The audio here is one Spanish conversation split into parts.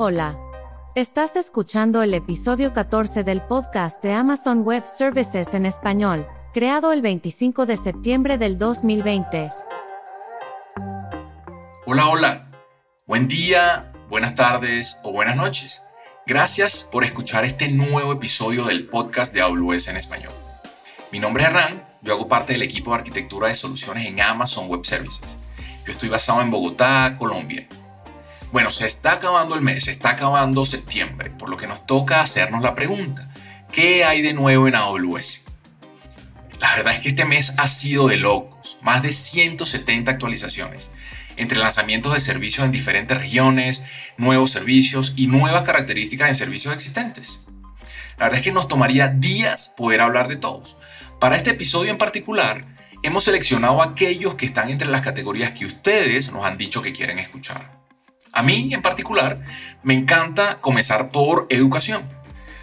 Hola. Estás escuchando el episodio 14 del podcast de Amazon Web Services en español, creado el 25 de septiembre del 2020. Hola, hola. Buen día, buenas tardes o buenas noches. Gracias por escuchar este nuevo episodio del podcast de AWS en español. Mi nombre es Hernán, yo hago parte del equipo de arquitectura de soluciones en Amazon Web Services. Yo estoy basado en Bogotá, Colombia bueno, se está acabando el mes, se está acabando septiembre, por lo que nos toca hacernos la pregunta, ¿qué hay de nuevo en AWS? La verdad es que este mes ha sido de locos, más de 170 actualizaciones, entre lanzamientos de servicios en diferentes regiones, nuevos servicios y nuevas características en servicios existentes. La verdad es que nos tomaría días poder hablar de todos. Para este episodio en particular, hemos seleccionado aquellos que están entre las categorías que ustedes nos han dicho que quieren escuchar. A mí en particular me encanta comenzar por educación.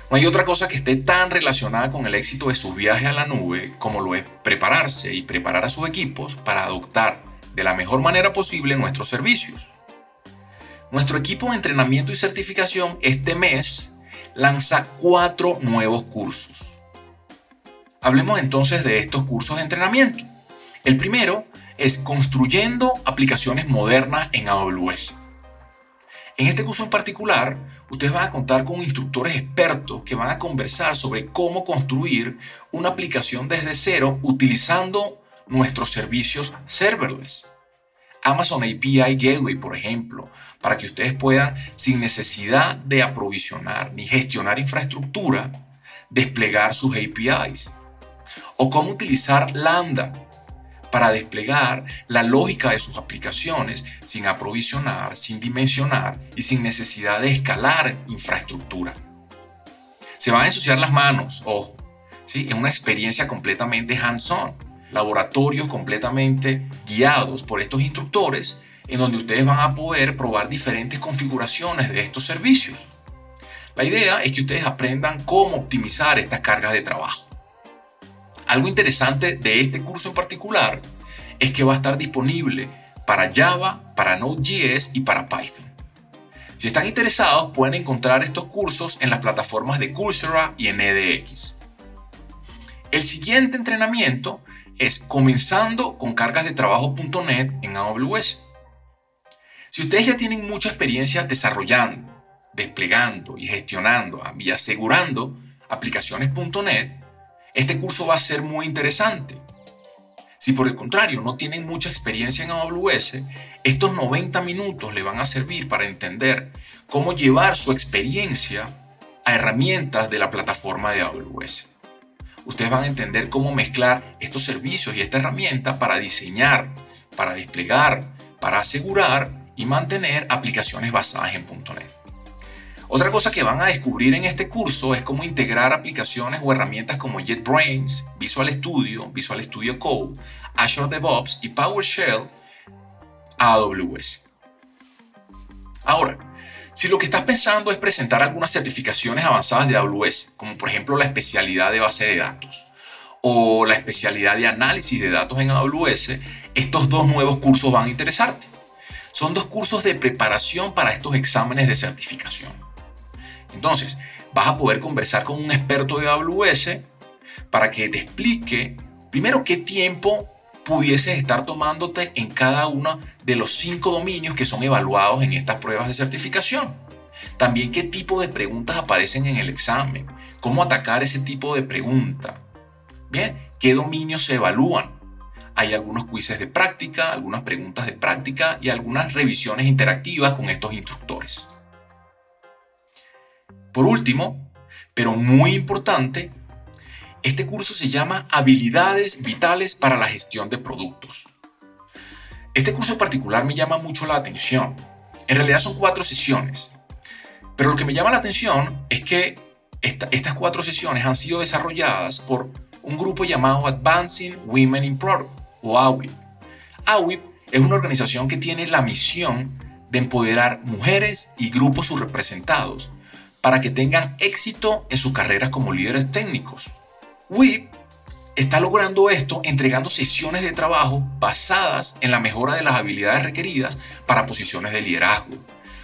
No hay otra cosa que esté tan relacionada con el éxito de su viaje a la nube como lo es prepararse y preparar a sus equipos para adoptar de la mejor manera posible nuestros servicios. Nuestro equipo de entrenamiento y certificación este mes lanza cuatro nuevos cursos. Hablemos entonces de estos cursos de entrenamiento. El primero es construyendo aplicaciones modernas en AWS. En este curso en particular, ustedes van a contar con instructores expertos que van a conversar sobre cómo construir una aplicación desde cero utilizando nuestros servicios serverless. Amazon API Gateway, por ejemplo, para que ustedes puedan, sin necesidad de aprovisionar ni gestionar infraestructura, desplegar sus APIs. O cómo utilizar Lambda para desplegar la lógica de sus aplicaciones sin aprovisionar, sin dimensionar y sin necesidad de escalar infraestructura. Se van a ensuciar las manos, ojo, ¿sí? es una experiencia completamente hands-on, laboratorios completamente guiados por estos instructores en donde ustedes van a poder probar diferentes configuraciones de estos servicios. La idea es que ustedes aprendan cómo optimizar estas cargas de trabajo. Algo interesante de este curso en particular es que va a estar disponible para Java, para Node.js y para Python. Si están interesados, pueden encontrar estos cursos en las plataformas de Coursera y en edX. El siguiente entrenamiento es comenzando con cargas de trabajo.net en AWS. Si ustedes ya tienen mucha experiencia desarrollando, desplegando y gestionando y asegurando aplicaciones.net, este curso va a ser muy interesante. Si por el contrario no tienen mucha experiencia en AWS, estos 90 minutos le van a servir para entender cómo llevar su experiencia a herramientas de la plataforma de AWS. Ustedes van a entender cómo mezclar estos servicios y esta herramienta para diseñar, para desplegar, para asegurar y mantener aplicaciones basadas en .NET. Otra cosa que van a descubrir en este curso es cómo integrar aplicaciones o herramientas como JetBrains, Visual Studio, Visual Studio Code, Azure DevOps y PowerShell a AWS. Ahora, si lo que estás pensando es presentar algunas certificaciones avanzadas de AWS, como por ejemplo la especialidad de base de datos o la especialidad de análisis de datos en AWS, estos dos nuevos cursos van a interesarte. Son dos cursos de preparación para estos exámenes de certificación. Entonces, vas a poder conversar con un experto de AWS para que te explique primero qué tiempo pudieses estar tomándote en cada uno de los cinco dominios que son evaluados en estas pruebas de certificación. También qué tipo de preguntas aparecen en el examen, cómo atacar ese tipo de pregunta. Bien, qué dominios se evalúan. Hay algunos quizzes de práctica, algunas preguntas de práctica y algunas revisiones interactivas con estos instructores. Por último, pero muy importante, este curso se llama Habilidades Vitales para la Gestión de Productos. Este curso en particular me llama mucho la atención. En realidad son cuatro sesiones, pero lo que me llama la atención es que estas cuatro sesiones han sido desarrolladas por un grupo llamado Advancing Women in Product, o AWIP. AWIP es una organización que tiene la misión de empoderar mujeres y grupos subrepresentados para que tengan éxito en sus carreras como líderes técnicos. WIP está logrando esto entregando sesiones de trabajo basadas en la mejora de las habilidades requeridas para posiciones de liderazgo,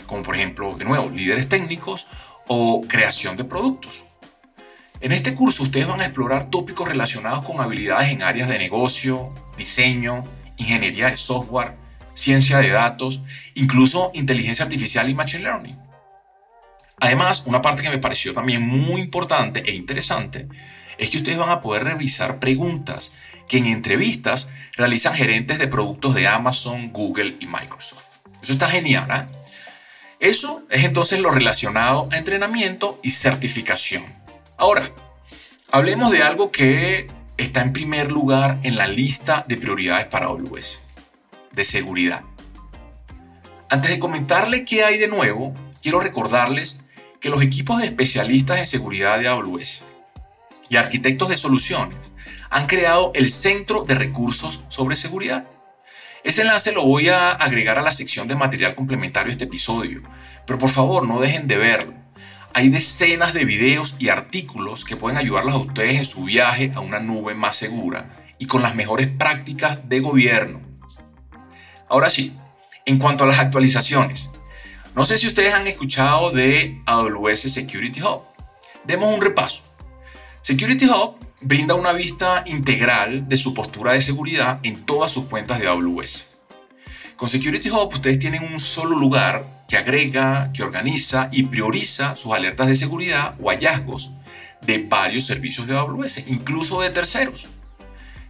como por ejemplo, de nuevo, líderes técnicos o creación de productos. En este curso ustedes van a explorar tópicos relacionados con habilidades en áreas de negocio, diseño, ingeniería de software, ciencia de datos, incluso inteligencia artificial y machine learning. Además, una parte que me pareció también muy importante e interesante es que ustedes van a poder revisar preguntas que en entrevistas realizan gerentes de productos de Amazon, Google y Microsoft. Eso está genial. ¿eh? Eso es entonces lo relacionado a entrenamiento y certificación. Ahora, hablemos de algo que está en primer lugar en la lista de prioridades para AWS, de seguridad. Antes de comentarle qué hay de nuevo, quiero recordarles que los equipos de especialistas en seguridad de AWS y arquitectos de soluciones han creado el Centro de Recursos sobre Seguridad. Ese enlace lo voy a agregar a la sección de material complementario de este episodio, pero por favor no dejen de verlo. Hay decenas de videos y artículos que pueden ayudarlos a ustedes en su viaje a una nube más segura y con las mejores prácticas de gobierno. Ahora sí, en cuanto a las actualizaciones, no sé si ustedes han escuchado de AWS Security Hub. Demos un repaso. Security Hub brinda una vista integral de su postura de seguridad en todas sus cuentas de AWS. Con Security Hub ustedes tienen un solo lugar que agrega, que organiza y prioriza sus alertas de seguridad o hallazgos de varios servicios de AWS, incluso de terceros.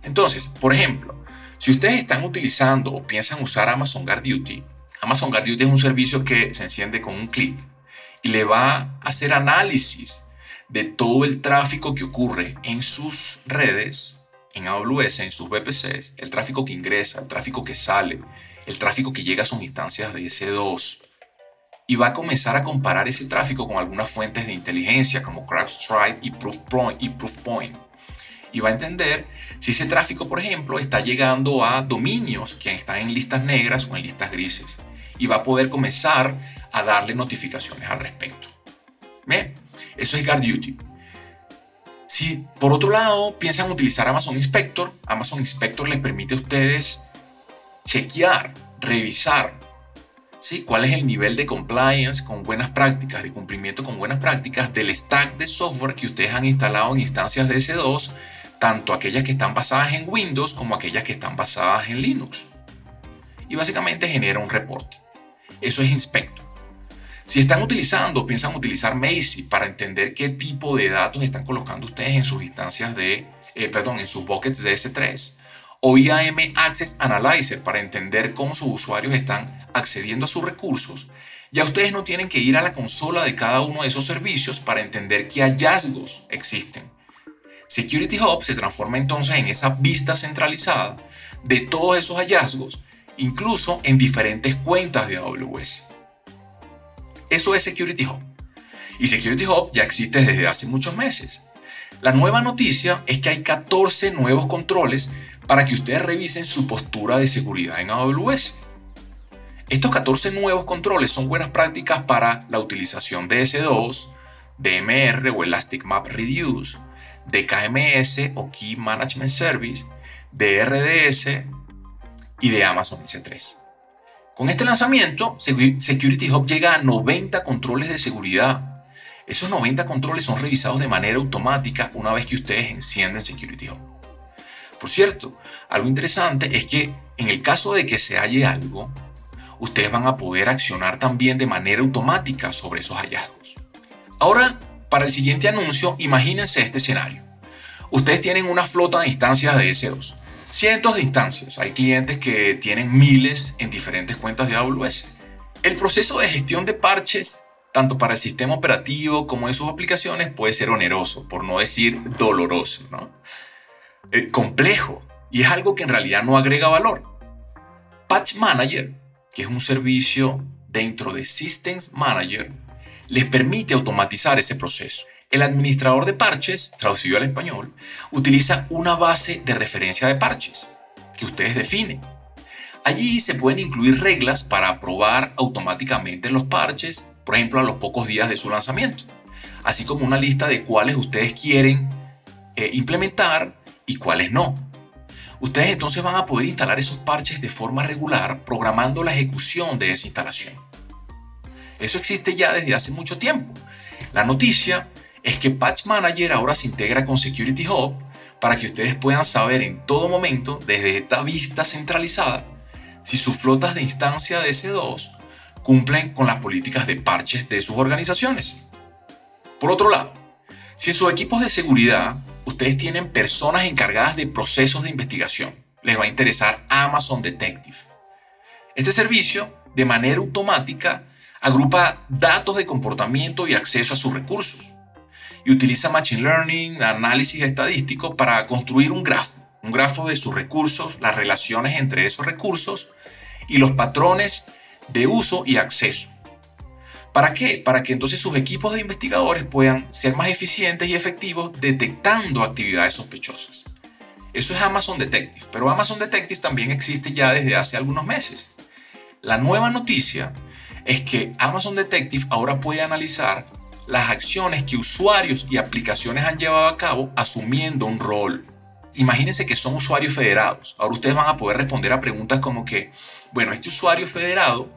Entonces, por ejemplo, si ustedes están utilizando o piensan usar Amazon Guard Duty, Amazon Guard Duty es un servicio que se enciende con un clic y le va a hacer análisis de todo el tráfico que ocurre en sus redes, en AWS, en sus VPCs, el tráfico que ingresa, el tráfico que sale, el tráfico que llega a sus instancias de S2. Y va a comenzar a comparar ese tráfico con algunas fuentes de inteligencia como CrowdStrike y Proofpoint. Y Proofpoint. Y va a entender si ese tráfico, por ejemplo, está llegando a dominios que están en listas negras o en listas grises y va a poder comenzar a darle notificaciones al respecto. ¿Ve? Eso es Guard Duty. Si por otro lado piensan utilizar Amazon Inspector, Amazon Inspector les permite a ustedes chequear, revisar ¿sí? cuál es el nivel de compliance con buenas prácticas, de cumplimiento con buenas prácticas del stack de software que ustedes han instalado en instancias de S2, tanto aquellas que están basadas en Windows como aquellas que están basadas en Linux. Y básicamente genera un reporte. Eso es inspecto. Si están utilizando, piensan utilizar Macy para entender qué tipo de datos están colocando ustedes en sus instancias de, eh, perdón, en sus buckets de S3. O IAM Access Analyzer para entender cómo sus usuarios están accediendo a sus recursos. Ya ustedes no tienen que ir a la consola de cada uno de esos servicios para entender qué hallazgos existen. Security Hub se transforma entonces en esa vista centralizada de todos esos hallazgos incluso en diferentes cuentas de AWS. Eso es Security Hub. Y Security Hub ya existe desde hace muchos meses. La nueva noticia es que hay 14 nuevos controles para que ustedes revisen su postura de seguridad en AWS. Estos 14 nuevos controles son buenas prácticas para la utilización de S2, DMR o Elastic Map Reduce, de KMS o Key Management Service, de RDS, y de Amazon S3. Con este lanzamiento, Security Hub llega a 90 controles de seguridad. Esos 90 controles son revisados de manera automática una vez que ustedes encienden Security Hub. Por cierto, algo interesante es que en el caso de que se halle algo, ustedes van a poder accionar también de manera automática sobre esos hallazgos. Ahora, para el siguiente anuncio, imagínense este escenario. Ustedes tienen una flota de instancias de S2 cientos de instancias. Hay clientes que tienen miles en diferentes cuentas de AWS. El proceso de gestión de parches, tanto para el sistema operativo como de sus aplicaciones, puede ser oneroso, por no decir doloroso, ¿no? Eh, complejo y es algo que en realidad no agrega valor. Patch Manager, que es un servicio dentro de Systems Manager, les permite automatizar ese proceso. El administrador de parches, traducido al español, utiliza una base de referencia de parches que ustedes definen. Allí se pueden incluir reglas para aprobar automáticamente los parches, por ejemplo, a los pocos días de su lanzamiento, así como una lista de cuáles ustedes quieren eh, implementar y cuáles no. Ustedes entonces van a poder instalar esos parches de forma regular programando la ejecución de esa instalación. Eso existe ya desde hace mucho tiempo. La noticia es que Patch Manager ahora se integra con Security Hub para que ustedes puedan saber en todo momento, desde esta vista centralizada, si sus flotas de instancia de S2 cumplen con las políticas de parches de sus organizaciones. Por otro lado, si en sus equipos de seguridad ustedes tienen personas encargadas de procesos de investigación, les va a interesar Amazon Detective. Este servicio, de manera automática, agrupa datos de comportamiento y acceso a sus recursos y utiliza Machine Learning, análisis estadístico para construir un grafo, un grafo de sus recursos, las relaciones entre esos recursos y los patrones de uso y acceso. ¿Para qué? Para que entonces sus equipos de investigadores puedan ser más eficientes y efectivos detectando actividades sospechosas. Eso es Amazon Detective, pero Amazon Detective también existe ya desde hace algunos meses. La nueva noticia es que Amazon Detective ahora puede analizar las acciones que usuarios y aplicaciones han llevado a cabo asumiendo un rol. Imagínense que son usuarios federados. Ahora ustedes van a poder responder a preguntas como que, bueno, este usuario federado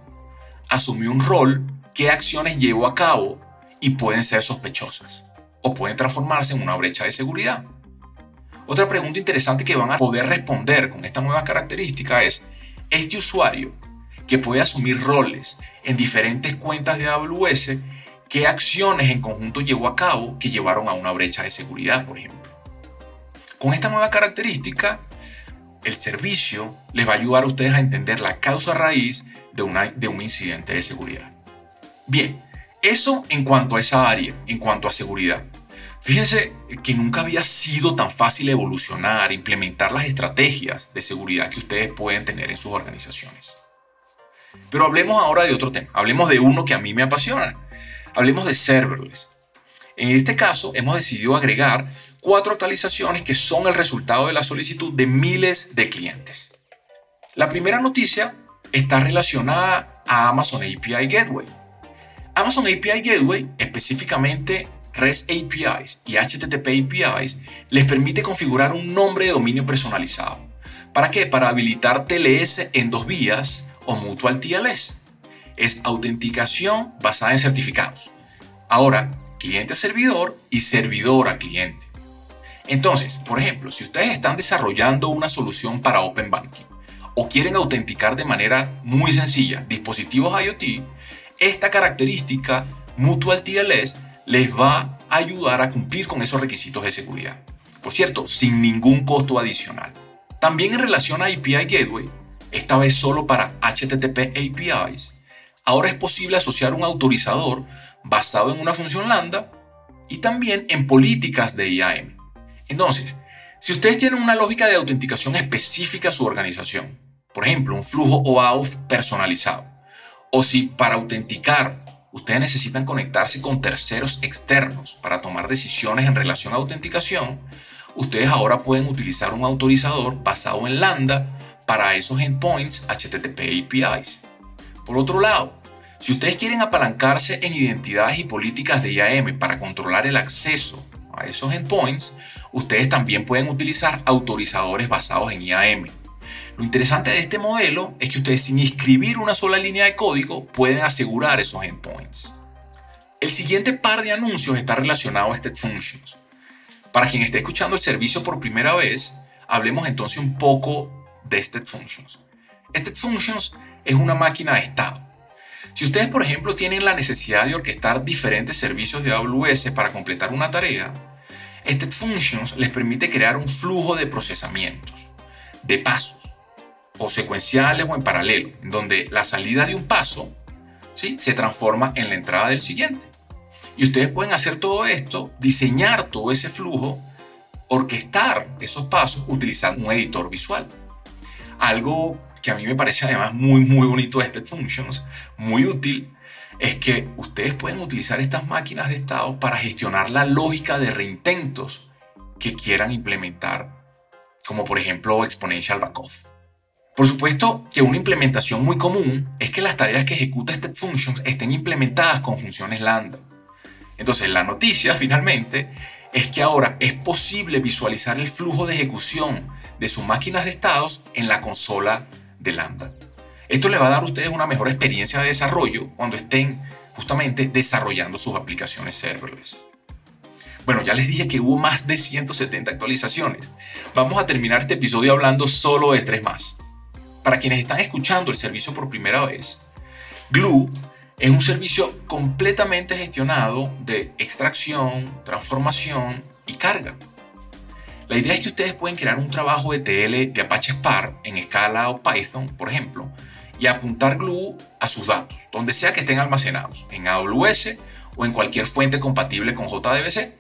asumió un rol, qué acciones llevó a cabo y pueden ser sospechosas o pueden transformarse en una brecha de seguridad. Otra pregunta interesante que van a poder responder con esta nueva característica es, este usuario que puede asumir roles en diferentes cuentas de AWS, ¿qué acciones en conjunto llevó a cabo que llevaron a una brecha de seguridad, por ejemplo? Con esta nueva característica, el servicio les va a ayudar a ustedes a entender la causa raíz de, una, de un incidente de seguridad. Bien, eso en cuanto a esa área, en cuanto a seguridad. Fíjense que nunca había sido tan fácil evolucionar, implementar las estrategias de seguridad que ustedes pueden tener en sus organizaciones. Pero hablemos ahora de otro tema, hablemos de uno que a mí me apasiona, hablemos de serverless. En este caso hemos decidido agregar cuatro actualizaciones que son el resultado de la solicitud de miles de clientes. La primera noticia está relacionada a Amazon API Gateway. Amazon API Gateway, específicamente REST APIs y HTTP APIs, les permite configurar un nombre de dominio personalizado. ¿Para qué? Para habilitar TLS en dos vías o Mutual TLS. Es autenticación basada en certificados. Ahora, cliente a servidor y servidor a cliente. Entonces, por ejemplo, si ustedes están desarrollando una solución para Open Banking o quieren autenticar de manera muy sencilla dispositivos IoT, esta característica Mutual TLS les va a ayudar a cumplir con esos requisitos de seguridad. Por cierto, sin ningún costo adicional. También en relación a API Gateway, esta vez solo para HTTP APIs, ahora es posible asociar un autorizador basado en una función lambda y también en políticas de IAM. Entonces, si ustedes tienen una lógica de autenticación específica a su organización, por ejemplo, un flujo OAuth personalizado, o si para autenticar ustedes necesitan conectarse con terceros externos para tomar decisiones en relación a autenticación, ustedes ahora pueden utilizar un autorizador basado en Lambda para esos endpoints HTTP APIs. Por otro lado, si ustedes quieren apalancarse en identidades y políticas de IAM para controlar el acceso a esos endpoints, ustedes también pueden utilizar autorizadores basados en IAM. Lo interesante de este modelo es que ustedes sin escribir una sola línea de código pueden asegurar esos endpoints. El siguiente par de anuncios está relacionado a State Functions. Para quien esté escuchando el servicio por primera vez, hablemos entonces un poco de State Functions. State Functions es una máquina de estado. Si ustedes, por ejemplo, tienen la necesidad de orquestar diferentes servicios de AWS para completar una tarea, State Functions les permite crear un flujo de procesamientos, de pasos, o secuenciales o en paralelo, donde la salida de un paso ¿sí? se transforma en la entrada del siguiente. Y ustedes pueden hacer todo esto, diseñar todo ese flujo, orquestar esos pasos utilizando un editor visual. Algo que a mí me parece además muy, muy bonito de Step Functions, muy útil, es que ustedes pueden utilizar estas máquinas de estado para gestionar la lógica de reintentos que quieran implementar, como por ejemplo Exponential Backoff. Por supuesto que una implementación muy común es que las tareas que ejecuta Step Functions estén implementadas con funciones lambda. Entonces la noticia finalmente es que ahora es posible visualizar el flujo de ejecución de sus máquinas de estados en la consola de lambda. Esto le va a dar a ustedes una mejor experiencia de desarrollo cuando estén justamente desarrollando sus aplicaciones serverless. Bueno, ya les dije que hubo más de 170 actualizaciones. Vamos a terminar este episodio hablando solo de tres más. Para quienes están escuchando el servicio por primera vez, Glue es un servicio completamente gestionado de extracción, transformación y carga. La idea es que ustedes pueden crear un trabajo de TL de Apache Spark en Scala o Python, por ejemplo, y apuntar Glue a sus datos, donde sea que estén almacenados, en AWS o en cualquier fuente compatible con JDBC.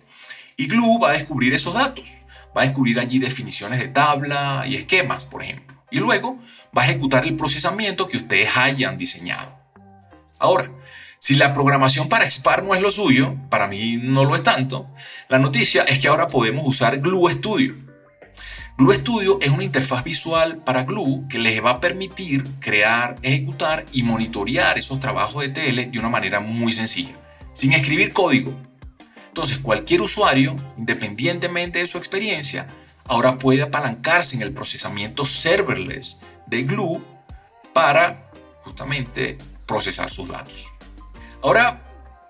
Y Glue va a descubrir esos datos, va a descubrir allí definiciones de tabla y esquemas, por ejemplo. Y luego va a ejecutar el procesamiento que ustedes hayan diseñado. Ahora, si la programación para Spark no es lo suyo, para mí no lo es tanto, la noticia es que ahora podemos usar Glue Studio. Glue Studio es una interfaz visual para Glue que les va a permitir crear, ejecutar y monitorear esos trabajos de TL de una manera muy sencilla, sin escribir código. Entonces cualquier usuario, independientemente de su experiencia, ahora puede apalancarse en el procesamiento serverless de Glue para justamente procesar sus datos. Ahora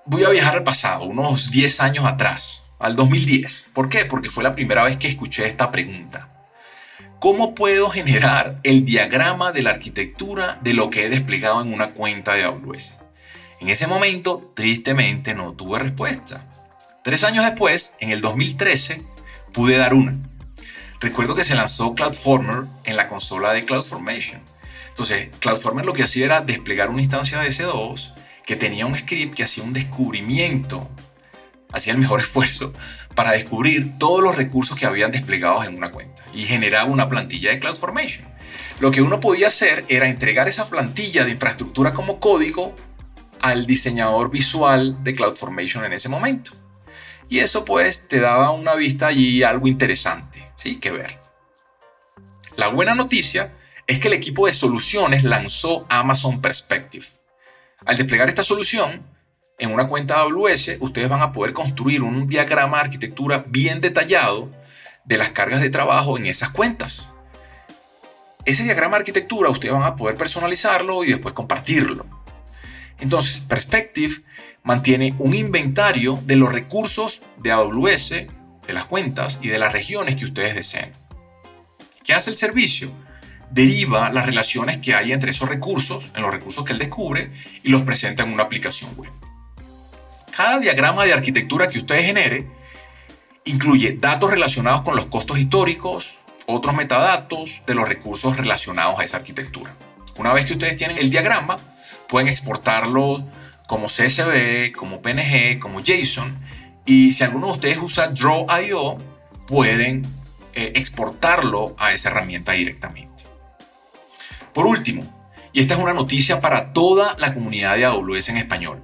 voy a viajar al pasado, unos 10 años atrás, al 2010. ¿Por qué? Porque fue la primera vez que escuché esta pregunta. ¿Cómo puedo generar el diagrama de la arquitectura de lo que he desplegado en una cuenta de AWS? En ese momento, tristemente, no tuve respuesta. Tres años después, en el 2013, pude dar una. Recuerdo que se lanzó CloudFormer en la consola de CloudFormation entonces, CloudFormer lo que hacía era desplegar una instancia de S2 que tenía un script que hacía un descubrimiento, hacía el mejor esfuerzo para descubrir todos los recursos que habían desplegados en una cuenta y generaba una plantilla de CloudFormation. Lo que uno podía hacer era entregar esa plantilla de infraestructura como código al diseñador visual de CloudFormation en ese momento. Y eso pues te daba una vista allí algo interesante, ¿sí? Que ver. La buena noticia es que el equipo de soluciones lanzó Amazon Perspective. Al desplegar esta solución, en una cuenta AWS, ustedes van a poder construir un diagrama de arquitectura bien detallado de las cargas de trabajo en esas cuentas. Ese diagrama de arquitectura ustedes van a poder personalizarlo y después compartirlo. Entonces, Perspective mantiene un inventario de los recursos de AWS, de las cuentas y de las regiones que ustedes deseen. ¿Qué hace el servicio? Deriva las relaciones que hay entre esos recursos, en los recursos que él descubre, y los presenta en una aplicación web. Cada diagrama de arquitectura que usted genere incluye datos relacionados con los costos históricos, otros metadatos de los recursos relacionados a esa arquitectura. Una vez que ustedes tienen el diagrama, pueden exportarlo como CSV, como PNG, como JSON, y si alguno de ustedes usa Draw.io, pueden eh, exportarlo a esa herramienta directamente. Por último, y esta es una noticia para toda la comunidad de AWS en español.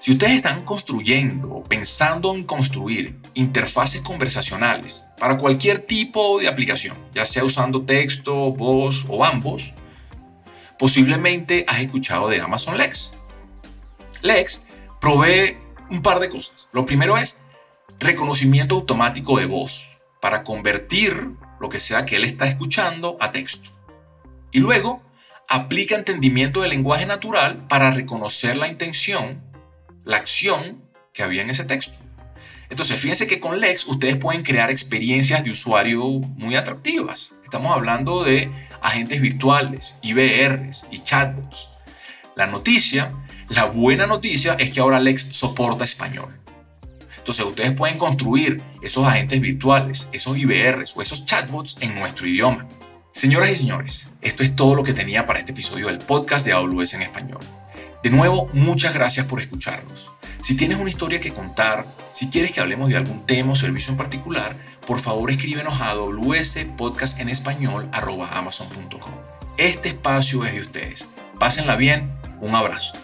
Si ustedes están construyendo o pensando en construir interfaces conversacionales para cualquier tipo de aplicación, ya sea usando texto, voz o ambos, posiblemente has escuchado de Amazon Lex. Lex provee un par de cosas. Lo primero es reconocimiento automático de voz para convertir lo que sea que él está escuchando a texto. Y luego aplica entendimiento del lenguaje natural para reconocer la intención, la acción que había en ese texto. Entonces, fíjense que con Lex ustedes pueden crear experiencias de usuario muy atractivas. Estamos hablando de agentes virtuales, IBRs y chatbots. La noticia, la buena noticia es que ahora Lex soporta español. Entonces ustedes pueden construir esos agentes virtuales, esos IBRs o esos chatbots en nuestro idioma. Señoras y señores, esto es todo lo que tenía para este episodio del podcast de AWS en español. De nuevo, muchas gracias por escucharnos. Si tienes una historia que contar, si quieres que hablemos de algún tema o servicio en particular, por favor escríbenos a amazon.com. Este espacio es de ustedes. Pásenla bien, un abrazo.